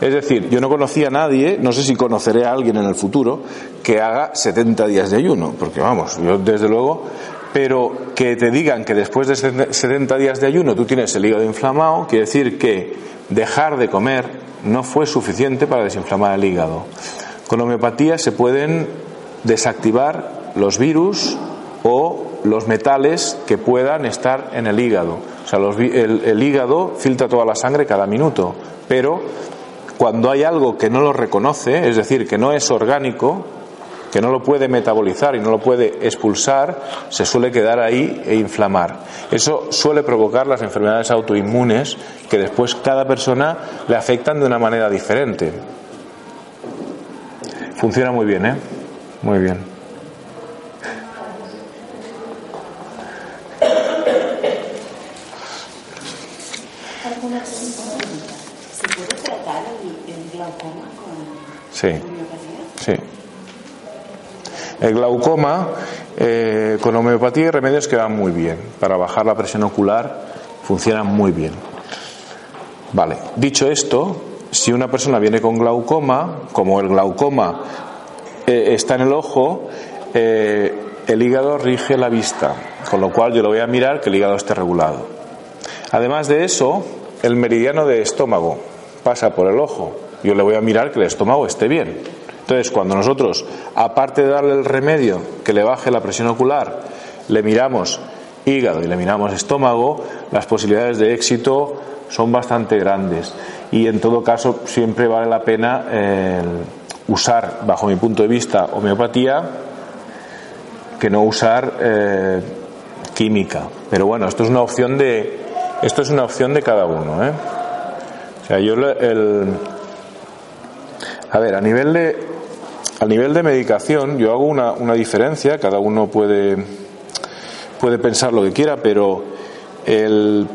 Es decir, yo no conocía a nadie, no sé si conoceré a alguien en el futuro, que haga 70 días de ayuno, porque vamos, yo desde luego, pero que te digan que después de 70 días de ayuno tú tienes el hígado inflamado, quiere decir que dejar de comer no fue suficiente para desinflamar el hígado. Con homeopatía se pueden desactivar los virus o los metales que puedan estar en el hígado. O sea, el, el, hígado filtra toda la sangre cada minuto, pero cuando hay algo que no lo reconoce, es decir, que no es orgánico, que no lo puede metabolizar y no lo puede expulsar, se suele quedar ahí e inflamar. Eso suele provocar las enfermedades autoinmunes que después cada persona le afectan de una manera diferente. Funciona muy bien, ¿eh? Muy bien. Sí. Sí. El glaucoma, eh, con homeopatía y remedios que van muy bien. Para bajar la presión ocular funcionan muy bien. Vale, dicho esto, si una persona viene con glaucoma, como el glaucoma eh, está en el ojo, eh, el hígado rige la vista, con lo cual yo lo voy a mirar que el hígado esté regulado. Además de eso, el meridiano de estómago pasa por el ojo yo le voy a mirar que el estómago esté bien. Entonces, cuando nosotros, aparte de darle el remedio que le baje la presión ocular, le miramos hígado y le miramos estómago, las posibilidades de éxito son bastante grandes. Y en todo caso, siempre vale la pena eh, usar, bajo mi punto de vista, homeopatía que no usar eh, química. Pero bueno, esto es una opción de esto es una opción de cada uno. ¿eh? O sea, yo el, a ver, a nivel de, a nivel de medicación, yo hago una, una diferencia, cada uno puede, puede pensar lo que quiera, pero el,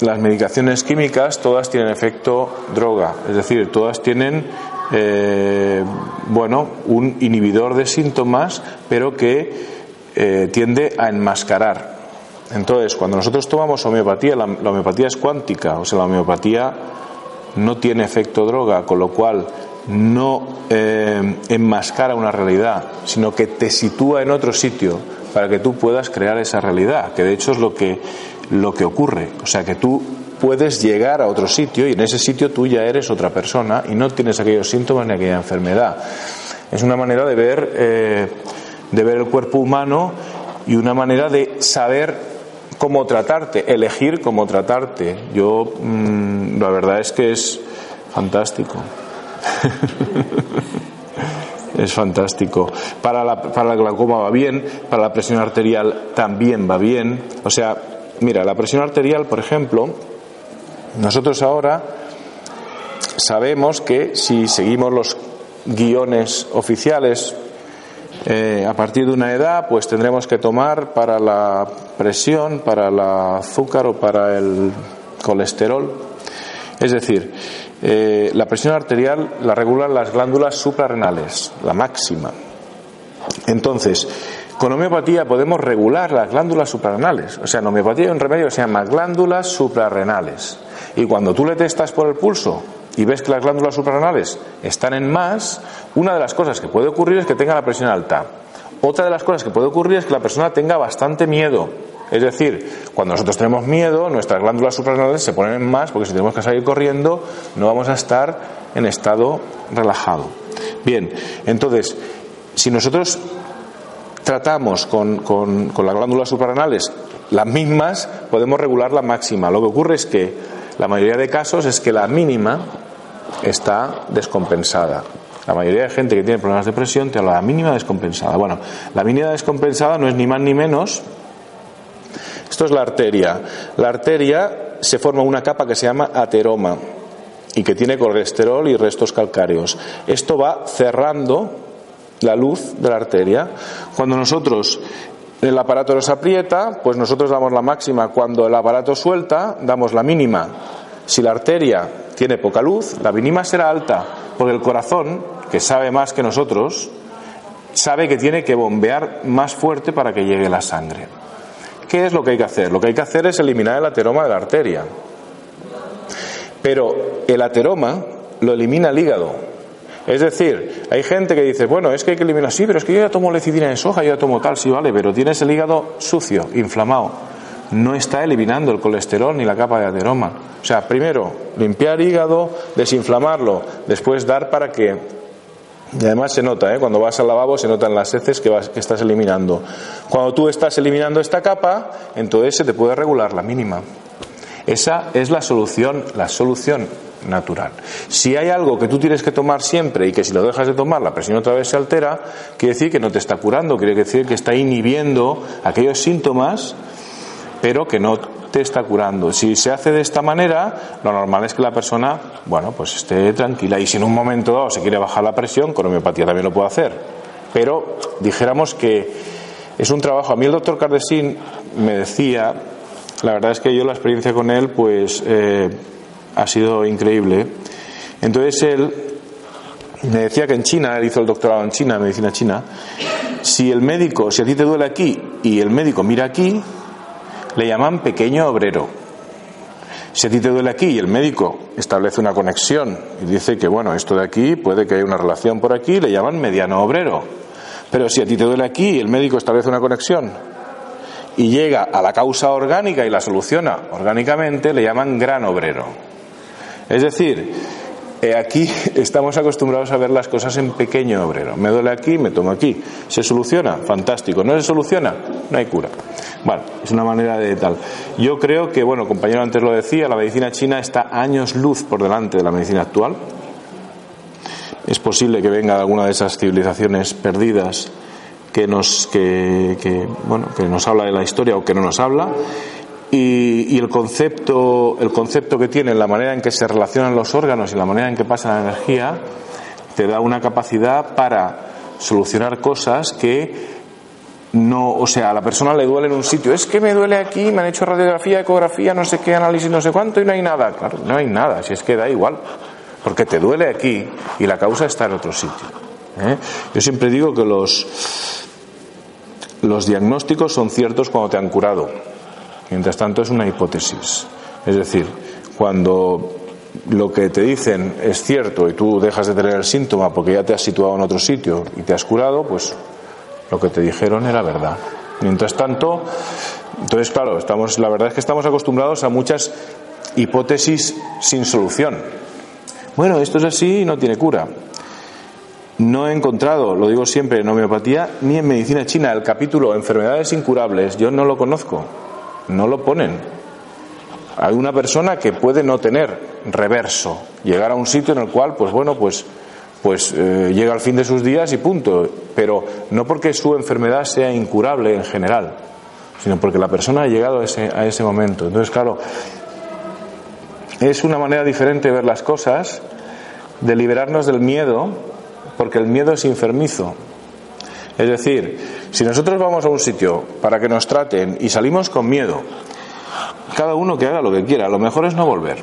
las medicaciones químicas todas tienen efecto droga, es decir, todas tienen eh, bueno, un inhibidor de síntomas, pero que eh, tiende a enmascarar. Entonces, cuando nosotros tomamos homeopatía, la, la, homeopatía es cuántica, o sea, la homeopatía no tiene efecto droga, con lo cual no eh, enmascara una realidad, sino que te sitúa en otro sitio para que tú puedas crear esa realidad, que de hecho es lo que, lo que ocurre. O sea, que tú puedes llegar a otro sitio y en ese sitio tú ya eres otra persona y no tienes aquellos síntomas ni aquella enfermedad. Es una manera de ver, eh, de ver el cuerpo humano y una manera de saber cómo tratarte, elegir cómo tratarte. Yo, mm, la verdad es que es fantástico. es fantástico. Para la, glaucoma va bien, para la presión arterial también va bien. O sea, mira, la presión arterial, por ejemplo, nosotros ahora sabemos que si seguimos los guiones oficiales, eh, a partir de una edad, pues tendremos que tomar para la presión, para el azúcar o para el colesterol. Es decir, eh, la presión arterial la regulan las glándulas suprarrenales, la máxima. Entonces, con homeopatía podemos regular las glándulas suprarrenales. O sea, en homeopatía hay un remedio que se llama glándulas suprarrenales. Y cuando tú le testas por el pulso y ves que las glándulas suprarrenales están en más, una de las cosas que puede ocurrir es que tenga la presión alta. Otra de las cosas que puede ocurrir es que la persona tenga bastante miedo es decir, cuando nosotros tenemos miedo, nuestras glándulas suprarrenales se ponen en más porque si tenemos que salir corriendo no vamos a estar en estado relajado. Bien, entonces, si nosotros tratamos con, con, las glándulas suprarrenales las mismas, podemos regular la máxima. Lo que ocurre es que la mayoría de casos es que la mínima está descompensada. La mayoría de gente que tiene problemas de presión te habla la mínima descompensada. Bueno, la mínima descompensada no es ni más ni menos. Esto es la arteria. La arteria se forma una capa que se llama ateroma y que tiene colesterol y restos calcáreos. Esto va cerrando la luz de la arteria. Cuando nosotros el aparato nos aprieta, pues nosotros damos la máxima. Cuando el aparato suelta, damos la mínima. Si la arteria tiene poca luz, la mínima será alta, porque el corazón que sabe más que nosotros, sabe que tiene que bombear más fuerte para que llegue la sangre. ¿Qué es lo que hay que hacer? Lo que hay que hacer es eliminar el ateroma de la arteria. Pero el ateroma lo elimina el hígado. Es decir, hay gente que dice, bueno, es que hay que eliminar, sí, pero es que yo ya tomo lecitina de soja, yo ya tomo tal, sí, vale, pero tienes el hígado sucio, inflamado. No está eliminando el colesterol ni la capa de ateroma. O sea, primero, limpiar hígado, desinflamarlo, después dar para que y además se nota, ¿eh? cuando vas al lavabo se notan las heces que, vas, que estás eliminando. Cuando tú estás eliminando esta capa, entonces se te puede regular la mínima. Esa es la solución, la solución natural. Si hay algo que tú tienes que tomar siempre y que si lo dejas de tomar la presión otra vez se altera, quiere decir que no te está curando, quiere decir que está inhibiendo aquellos síntomas, pero que no te está curando. Si se hace de esta manera, lo normal es que la persona, bueno, pues esté tranquila. Y si en un momento dado se quiere bajar la presión, con homeopatía también lo puede hacer. Pero dijéramos que es un trabajo. A mí el doctor Cardesín me decía, la verdad es que yo la experiencia con él, pues eh, ha sido increíble. Entonces él me decía que en China, él hizo el doctorado en China, medicina china, si el médico, si a ti te duele aquí y el médico mira aquí, le llaman pequeño obrero. Si a ti te duele aquí y el médico establece una conexión y dice que, bueno, esto de aquí puede que haya una relación por aquí, le llaman mediano obrero. Pero si a ti te duele aquí y el médico establece una conexión y llega a la causa orgánica y la soluciona orgánicamente, le llaman gran obrero. Es decir, aquí estamos acostumbrados a ver las cosas en pequeño obrero. Me duele aquí, me tomo aquí. ¿Se soluciona? Fantástico. ¿No se soluciona? No hay cura. Bueno, es una manera de tal. Yo creo que, bueno, compañero antes lo decía, la medicina china está años luz por delante de la medicina actual. Es posible que venga alguna de esas civilizaciones perdidas que nos, que, bueno, que nos habla de la historia o que no nos habla y, el concepto el concepto que tiene la manera en que se relacionan los órganos y la manera en que pasa la energía te da una capacidad para solucionar cosas que no, o sea, a la persona le duele en un sitio, es que me duele aquí, me han hecho radiografía, ecografía, no sé qué, análisis, no sé cuánto y no hay nada. Claro, no hay nada, si es que da igual, porque te duele aquí y la causa está en otro sitio. ¿eh? Yo siempre digo que los, los diagnósticos son ciertos cuando te han curado. Mientras tanto es una hipótesis. Es decir, cuando lo que te dicen es cierto y tú dejas de tener el síntoma porque ya te has situado en otro sitio y te has curado, pues lo que te dijeron era verdad. Mientras tanto, entonces claro, estamos, la verdad es que estamos acostumbrados a muchas hipótesis sin solución. Bueno, esto es así y no tiene cura. No he encontrado, lo digo siempre, en homeopatía ni en medicina china el capítulo enfermedades incurables, yo no lo conozco. No lo ponen. Hay una persona que puede no tener reverso, llegar a un sitio en el cual, pues bueno, pues, pues eh, llega al fin de sus días y punto. Pero no porque su enfermedad sea incurable en general, sino porque la persona ha llegado a ese, a ese momento. Entonces, claro, es una manera diferente de ver las cosas, de liberarnos del miedo, porque el miedo es enfermizo. Es decir, si nosotros vamos a un sitio para que nos traten y salimos con miedo, cada uno que haga lo que quiera, lo mejor es no volver.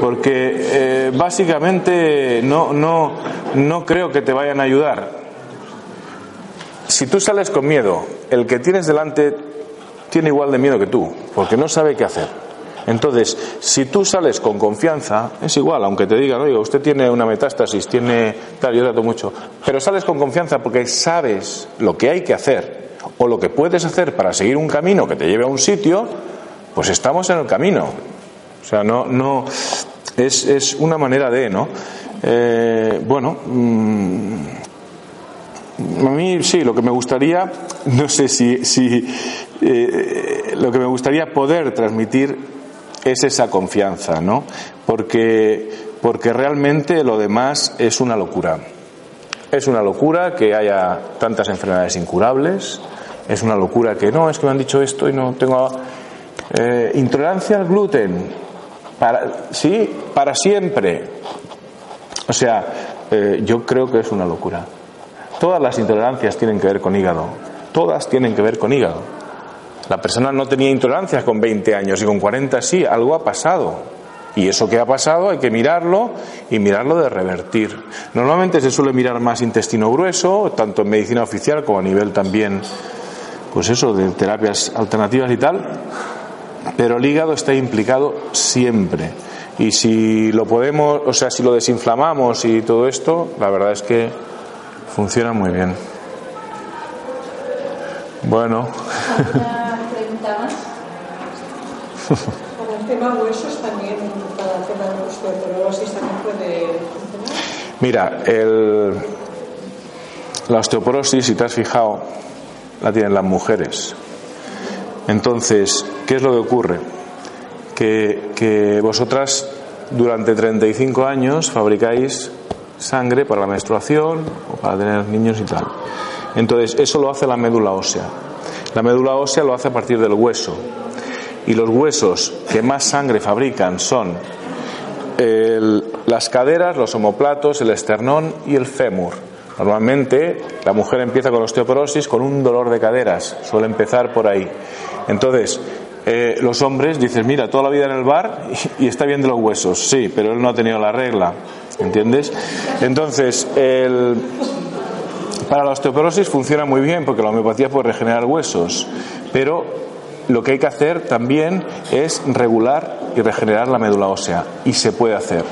Porque eh, básicamente no, no, no creo que te vayan a ayudar. Si tú sales con miedo, el que tienes delante tiene igual de miedo que tú, porque no sabe qué hacer. Entonces, si tú sales con confianza, es igual, aunque te digan, oiga, usted tiene una metástasis, tiene tal, yo trato mucho, pero sales con confianza porque sabes lo que hay que hacer o lo que puedes hacer para seguir un camino que te lleve a un sitio, pues estamos en el camino. O sea, no, no, es, es una manera de, ¿no? Eh, bueno, mm, a mí sí, lo que me gustaría, no sé si, si eh, lo que me gustaría poder transmitir es esa confianza, ¿no? Porque porque realmente lo demás es una locura. Es una locura que haya tantas enfermedades incurables, es una locura que no, es que me han dicho esto y no tengo eh, intolerancia al gluten. Para, sí, para siempre. O sea, eh, yo creo que es una locura. Todas las intolerancias tienen que ver con hígado. Todas tienen que ver con hígado. La persona no tenía intolerancias con 20 años y con 40 sí, algo ha pasado. Y eso que ha pasado hay que mirarlo y mirarlo de revertir. Normalmente se suele mirar más intestino grueso, tanto en medicina oficial como a nivel también, pues eso, de terapias alternativas y tal. Pero el hígado está implicado siempre. Y si lo podemos, o sea, si lo desinflamamos y todo esto, la verdad es que funciona muy bien. Bueno. Con el tema huesos también, para el tema de osteoporosis también puede funcionar. Mira, el, la osteoporosis, si te has fijado, la tienen las mujeres. Entonces, ¿qué es lo que ocurre? Que, que vosotras durante 35 años fabricáis sangre para la menstruación o para tener niños y tal. Entonces, eso lo hace la médula ósea. La médula ósea lo hace a partir del hueso. Y los huesos que más sangre fabrican son las caderas, los omoplatos, el esternón y el fémur. Normalmente la mujer empieza con osteoporosis con un dolor de caderas, suele empezar por ahí. Entonces, eh, los hombres dicen, mira, toda la vida en el bar y, y está bien de los huesos, sí, pero él no ha tenido la regla, ¿entiendes? Entonces, el, para la osteoporosis funciona muy bien porque la homeopatía puede regenerar huesos, pero lo que hay que hacer también es regular y regenerar la médula ósea y se puede hacer.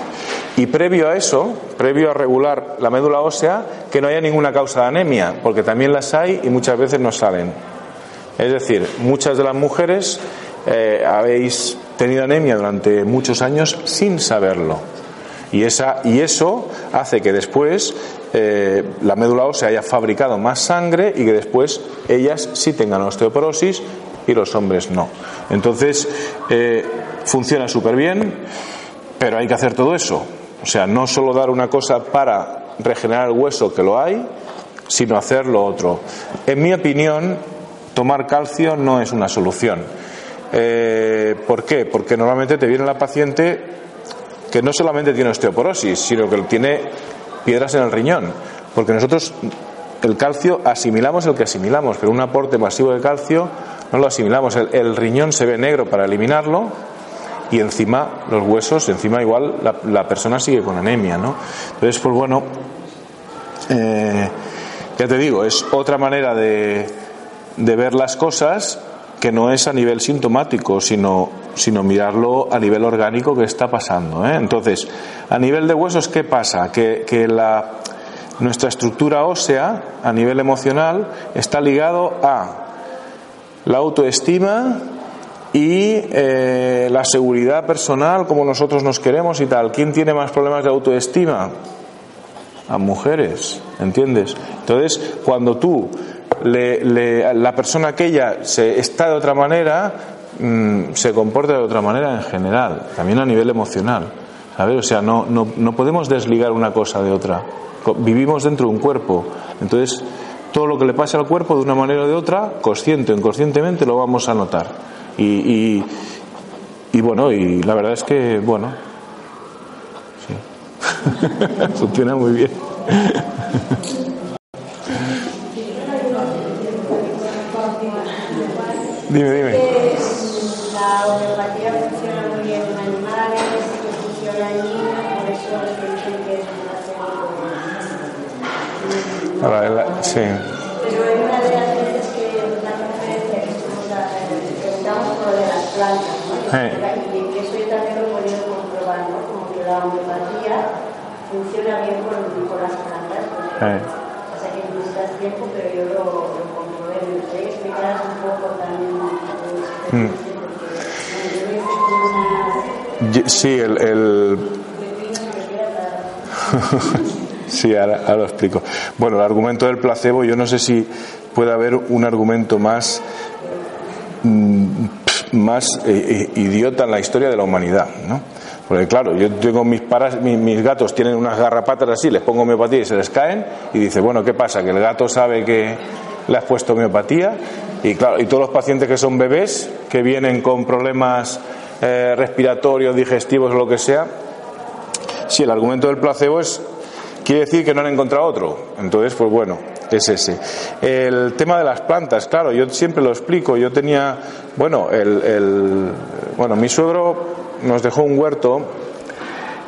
Y previo a eso, previo a regular la médula ósea, que no haya ninguna causa de anemia, porque también las hay y muchas veces no salen. Es decir, muchas de las mujeres eh, habéis tenido anemia durante muchos años sin saberlo. Y, esa, y eso hace que después eh, la médula ósea haya fabricado más sangre y que después ellas sí tengan osteoporosis y los hombres no. Entonces, eh, funciona súper bien, pero hay que hacer todo eso. O sea, no solo dar una cosa para regenerar el hueso, que lo hay, sino hacer lo otro. En mi opinión, tomar calcio no es una solución. Eh, ¿Por qué? Porque normalmente te viene la paciente que no solamente tiene osteoporosis, sino que tiene piedras en el riñón. Porque nosotros el calcio asimilamos el que asimilamos, pero un aporte masivo de calcio no lo asimilamos. El, riñón se ve negro para eliminarlo y encima los huesos, encima igual la, la persona sigue con anemia, ¿no? Entonces, pues bueno, eh, ya te digo, es otra manera de, de ver las cosas que no es a nivel sintomático, sino, sino mirarlo a nivel orgánico que está pasando. ¿eh? Entonces, a nivel de huesos, ¿qué pasa? Que, que la, nuestra estructura ósea, a nivel emocional, está ligado a la autoestima y eh, la seguridad personal, como nosotros nos queremos y tal. ¿Quién tiene más problemas de autoestima? A mujeres, ¿entiendes? Entonces, cuando tú le, le- la persona aquella se está de otra manera, mm, se comporta de otra manera en general, también a nivel emocional. ¿sabes? O sea, no, no, no podemos desligar una cosa de otra. Vivimos dentro de un cuerpo. Entonces, todo lo que le pasa al cuerpo de una manera o de otra, consciente o inconscientemente, lo vamos a notar. Y, y, bueno, y la verdad es que, bueno, funciona muy bien. Dime, dime. La homeopatía funciona muy bien en animales, que funciona en niños, por eso se dicen que es un placebo. Ahora, la- sí. Pero en una de las veces que una conferencia que estuvimos preguntamos por lo de las plantas, ¿no? Y que eso yo también lo he podido comprobar, ¿no? Como que la homeopatía funciona bien con, con las plantas. ¿no? Sí. O sea que necesitas tiempo, pero yo lo, Mm. Sí, el, Sí, ahora, ahora lo explico. Bueno, el argumento del placebo, yo no sé si puede haber un argumento más, mm, más eh, eh, idiota en la historia de la humanidad, ¿no? Porque claro, yo tengo mis, paras, mis, mis, gatos tienen unas garrapatas así, les pongo homeopatía y se les caen y dice, bueno, ¿qué pasa? Que el gato sabe que le has puesto homeopatía y claro, y todos los pacientes que son bebés, que vienen con problemas eh, respiratorios, digestivos o lo que sea, si el argumento del placebo es, quiere decir que no han encontrado otro. Entonces, pues bueno, es ese. El tema de las plantas, claro, yo siempre lo explico. Yo tenía, bueno, el, el, bueno, mi suegro nos dejó un huerto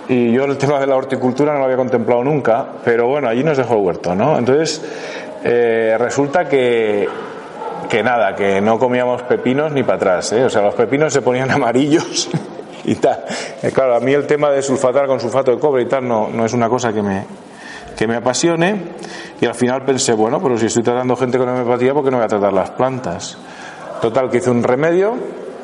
y yo el tema de la horticultura no lo había contemplado nunca, pero bueno, allí nos dejó el huerto, ¿no? Entonces, eh, resulta que, que nada, que no comíamos pepinos ni para atrás, ¿eh? O sea, los pepinos se ponían amarillos y tal. Eh, claro, a mí el tema de sulfatar con sulfato de cobre y tal no, no es una cosa que me, que me apasione y al final pensé, bueno, pero si estoy tratando gente con homeopatía, ¿por qué no voy a tratar las plantas? Total, que hice un remedio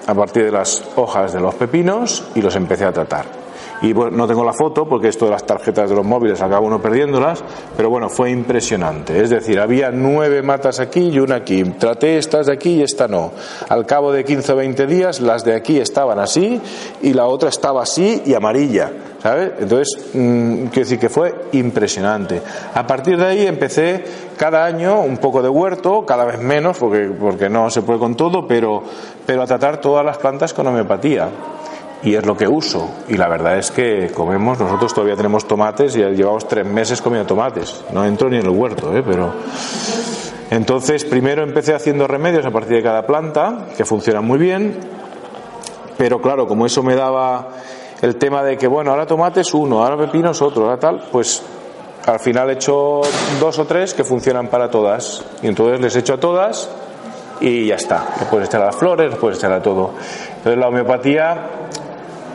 a partir de las hojas de los pepinos y los empecé a tratar. Y bueno, no tengo la foto porque esto de las tarjetas de los móviles acaba uno perdiéndolas, pero bueno, fue impresionante. Es decir, había nueve matas aquí y una aquí. Traté estas de aquí y esta no. Al cabo de 15 o 20 días, las de aquí estaban así y la otra estaba así y amarilla. ¿Sabes? Entonces, mmm, quiero decir que fue impresionante. A partir de ahí empecé cada año un poco de huerto, cada vez menos, porque, porque no se puede con todo, pero, pero a tratar todas las plantas con homeopatía y es lo que uso. Y la verdad es que comemos, nosotros todavía tenemos tomates y llevamos tres meses comiendo tomates. No entro ni en el huerto, ¿eh? pero. Entonces, primero empecé haciendo remedios a partir de cada planta, que funcionan muy bien, pero claro, como eso me daba el tema de que, bueno, ahora tomates uno, ahora pepinos otro, ahora tal, pues al final he hecho dos o tres que funcionan para todas. Y entonces les echo a todas y ya está. Le puedes echar a las flores, le puedes echar a todo. Entonces la homeopatía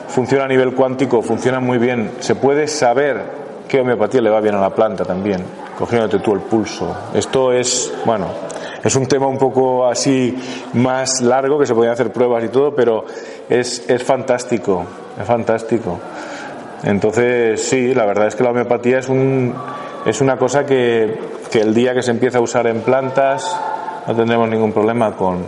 funciona a nivel cuántico, funciona muy bien. Se puede saber qué homeopatía le va bien a la planta también, cogiéndote tú el pulso. Esto es, bueno, es un tema un poco así más largo, que se podían hacer pruebas y todo, pero es, es fantástico, es fantástico. Entonces, sí, la verdad es que la homeopatía es, un, es una cosa que, que el día que se empieza a usar en plantas no tendremos ningún problema con,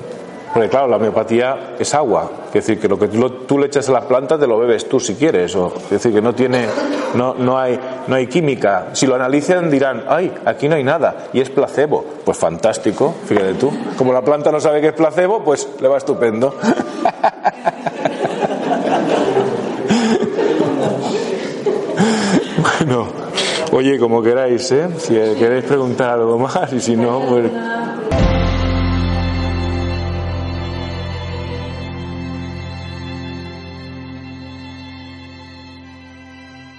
porque claro, la homeopatía es agua, es decir, que lo que tú, le echas a las plantas te lo bebes tú si quieres, o, es decir, que no tiene, no, no, hay, no hay química. Si lo analizan dirán, ay, aquí no hay nada, y es placebo. Pues fantástico, fíjate tú. Como la planta no sabe que es placebo, pues le va estupendo. bueno, oye, como queráis, ¿eh? Si queréis preguntar algo más, y si no, pues...